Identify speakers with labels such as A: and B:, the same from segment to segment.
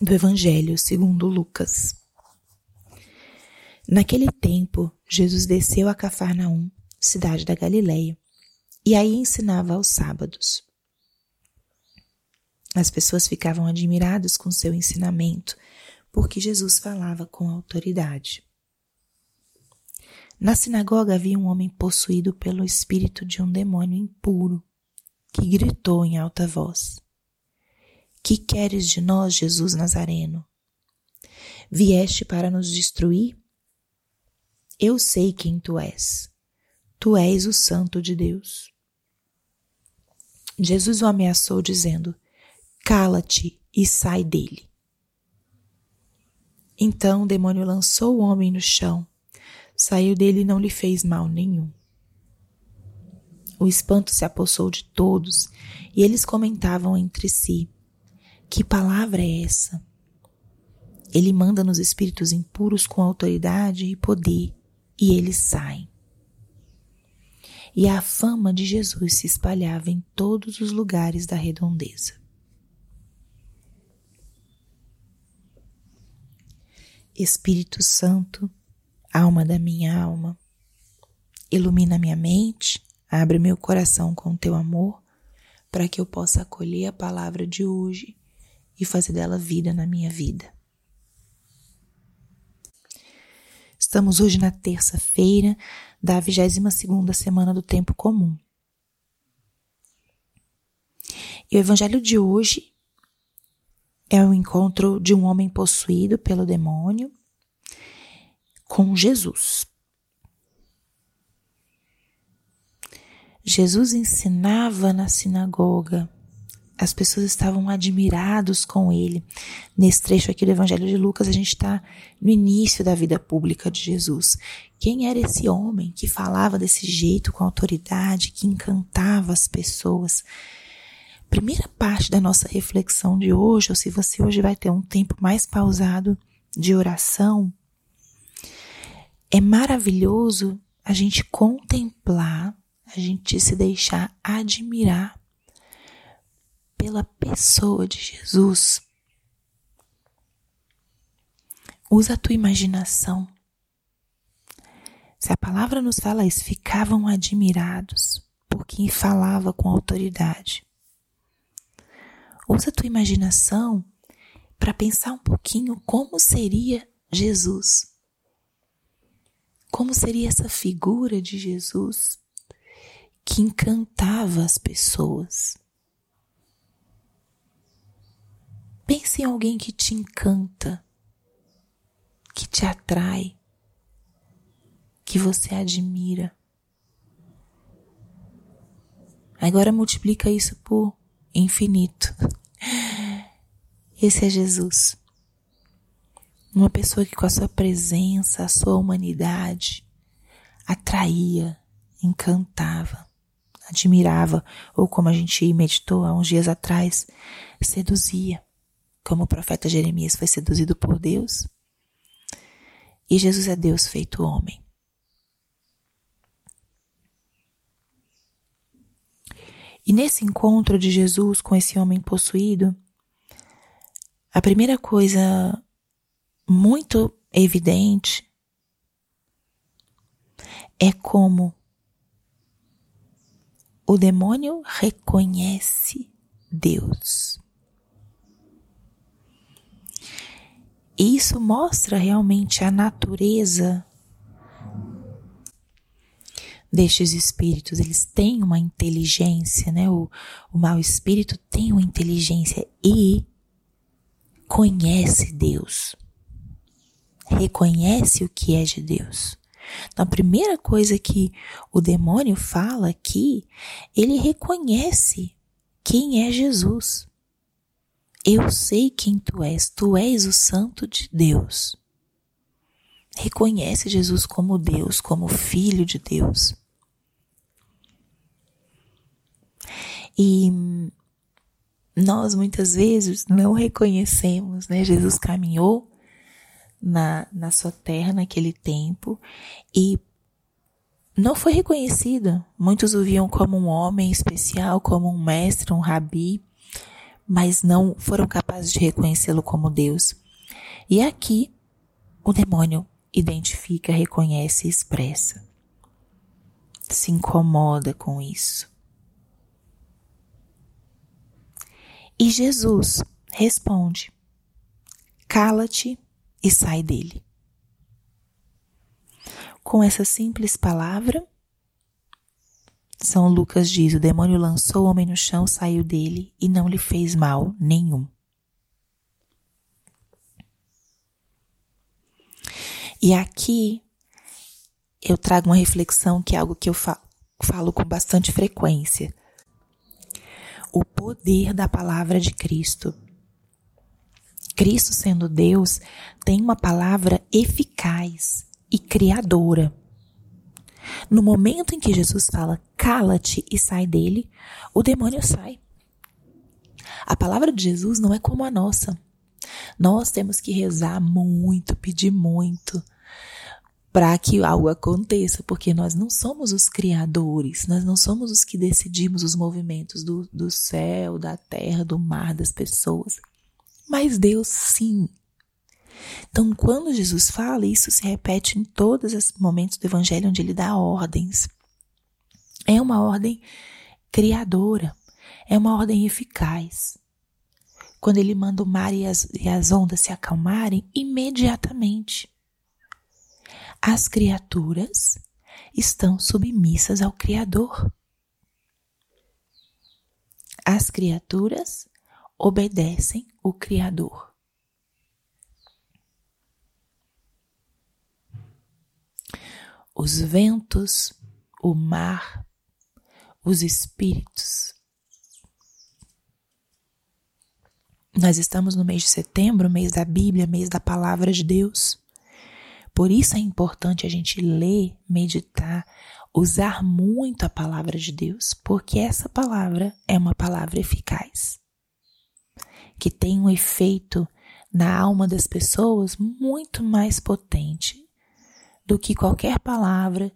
A: do Evangelho segundo Lucas. Naquele tempo, Jesus desceu a Cafarnaum, cidade da Galileia, e aí ensinava aos sábados. As pessoas ficavam admiradas com seu ensinamento, porque Jesus falava com autoridade. Na sinagoga havia um homem possuído pelo espírito de um demônio impuro, que gritou em alta voz: Que queres de nós, Jesus Nazareno? Vieste para nos destruir? Eu sei quem tu és. Tu és o Santo de Deus. Jesus o ameaçou, dizendo: Cala-te e sai dele. Então o demônio lançou o homem no chão, saiu dele e não lhe fez mal nenhum. O espanto se apossou de todos e eles comentavam entre si: Que palavra é essa? Ele manda nos espíritos impuros com autoridade e poder e eles saem. E a fama de Jesus se espalhava em todos os lugares da redondeza. Espírito Santo, alma da minha alma, ilumina minha mente, abre meu coração com teu amor, para que eu possa acolher a palavra de hoje e fazer dela vida na minha vida. Estamos hoje na terça-feira da 22 segunda semana do tempo comum. E o evangelho de hoje é o encontro de um homem possuído pelo demônio com Jesus. Jesus ensinava na sinagoga. As pessoas estavam admirados com ele. Nesse trecho aqui do Evangelho de Lucas, a gente está no início da vida pública de Jesus. Quem era esse homem que falava desse jeito, com autoridade, que encantava as pessoas? primeira parte da nossa reflexão de hoje, ou se você hoje vai ter um tempo mais pausado de oração, é maravilhoso a gente contemplar, a gente se deixar admirar pela pessoa de Jesus. Usa a tua imaginação. Se a palavra nos fala isso, ficavam admirados por quem falava com autoridade. Usa a tua imaginação para pensar um pouquinho como seria Jesus. Como seria essa figura de Jesus que encantava as pessoas. Pense em alguém que te encanta, que te atrai, que você admira. Agora multiplica isso por infinito. Esse é Jesus. Uma pessoa que com a sua presença, a sua humanidade, atraía, encantava, admirava, ou como a gente meditou há uns dias atrás, seduzia, como o profeta Jeremias foi seduzido por Deus. E Jesus é Deus feito homem. E nesse encontro de Jesus com esse homem possuído, a primeira coisa muito evidente é como o demônio reconhece Deus. Isso mostra realmente a natureza destes espíritos, eles têm uma inteligência, né? O, o mau espírito tem uma inteligência e conhece Deus. Reconhece o que é de Deus. Então, a primeira coisa que o demônio fala aqui, ele reconhece quem é Jesus. Eu sei quem tu és, tu és o Santo de Deus. Reconhece Jesus como Deus, como Filho de Deus. E nós muitas vezes não reconhecemos, né? Jesus caminhou na, na sua terra naquele tempo e não foi reconhecido. Muitos o viam como um homem especial, como um mestre, um rabi, mas não foram capazes de reconhecê-lo como Deus. E aqui o demônio identifica, reconhece e expressa. Se incomoda com isso. E Jesus responde: Cala-te e sai dele. Com essa simples palavra, São Lucas diz: o demônio lançou o homem no chão, saiu dele e não lhe fez mal nenhum. E aqui eu trago uma reflexão que é algo que eu falo com bastante frequência. O poder da palavra de Cristo. Cristo, sendo Deus, tem uma palavra eficaz e criadora. No momento em que Jesus fala, cala-te e sai dele, o demônio sai. A palavra de Jesus não é como a nossa. Nós temos que rezar muito, pedir muito para que algo aconteça, porque nós não somos os criadores, nós não somos os que decidimos os movimentos do, do céu, da terra, do mar, das pessoas. Mas Deus sim. Então, quando Jesus fala, isso se repete em todos os momentos do Evangelho onde ele dá ordens. É uma ordem criadora, é uma ordem eficaz. Quando ele manda o mar e as, e as ondas se acalmarem, imediatamente as criaturas estão submissas ao Criador. As criaturas obedecem o Criador. Os ventos, o mar, os espíritos. Nós estamos no mês de setembro, mês da Bíblia, mês da Palavra de Deus. Por isso é importante a gente ler, meditar, usar muito a palavra de Deus, porque essa palavra é uma palavra eficaz, que tem um efeito na alma das pessoas muito mais potente do que qualquer palavra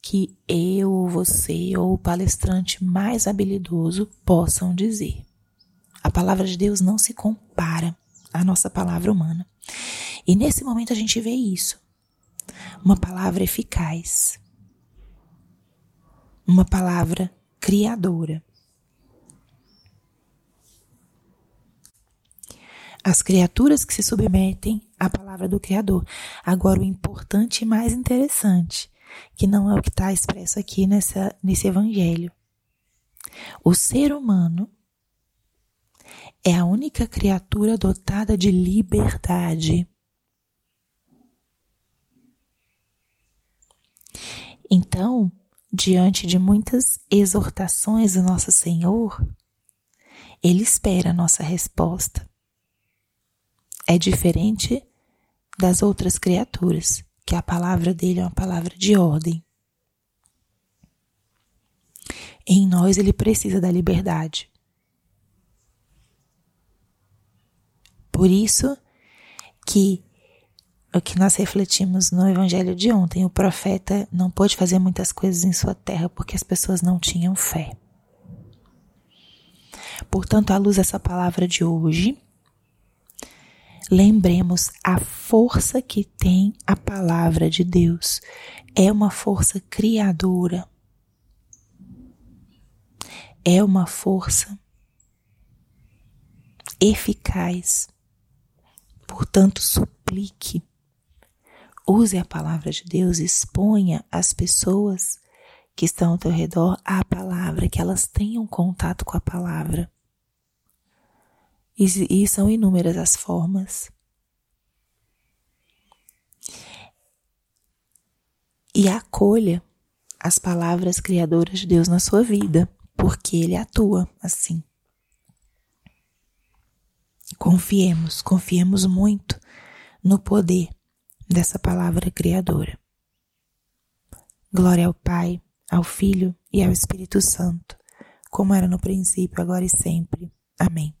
A: que eu, você ou o palestrante mais habilidoso possam dizer. A palavra de Deus não se compara à nossa palavra humana. E nesse momento a gente vê isso uma palavra eficaz, uma palavra criadora. As criaturas que se submetem à palavra do Criador. Agora, o importante e mais interessante, que não é o que está expresso aqui nessa, nesse evangelho. O ser humano é a única criatura dotada de liberdade. Então, diante de muitas exortações do nosso Senhor, Ele espera a nossa resposta. É diferente das outras criaturas, que a palavra dele é uma palavra de ordem. Em nós ele precisa da liberdade. Por isso que o que nós refletimos no evangelho de ontem. O profeta não pôde fazer muitas coisas em sua terra porque as pessoas não tinham fé. Portanto, à luz dessa palavra de hoje, lembremos a força que tem a palavra de Deus. É uma força criadora. É uma força eficaz. Portanto, suplique Use a palavra de Deus, exponha as pessoas que estão ao teu redor à palavra, que elas tenham contato com a palavra. E, e são inúmeras as formas. E acolha as palavras criadoras de Deus na sua vida, porque Ele atua assim. Confiemos, confiemos muito no poder dessa palavra criadora. Glória ao Pai, ao Filho e ao Espírito Santo, como era no princípio, agora e sempre. Amém.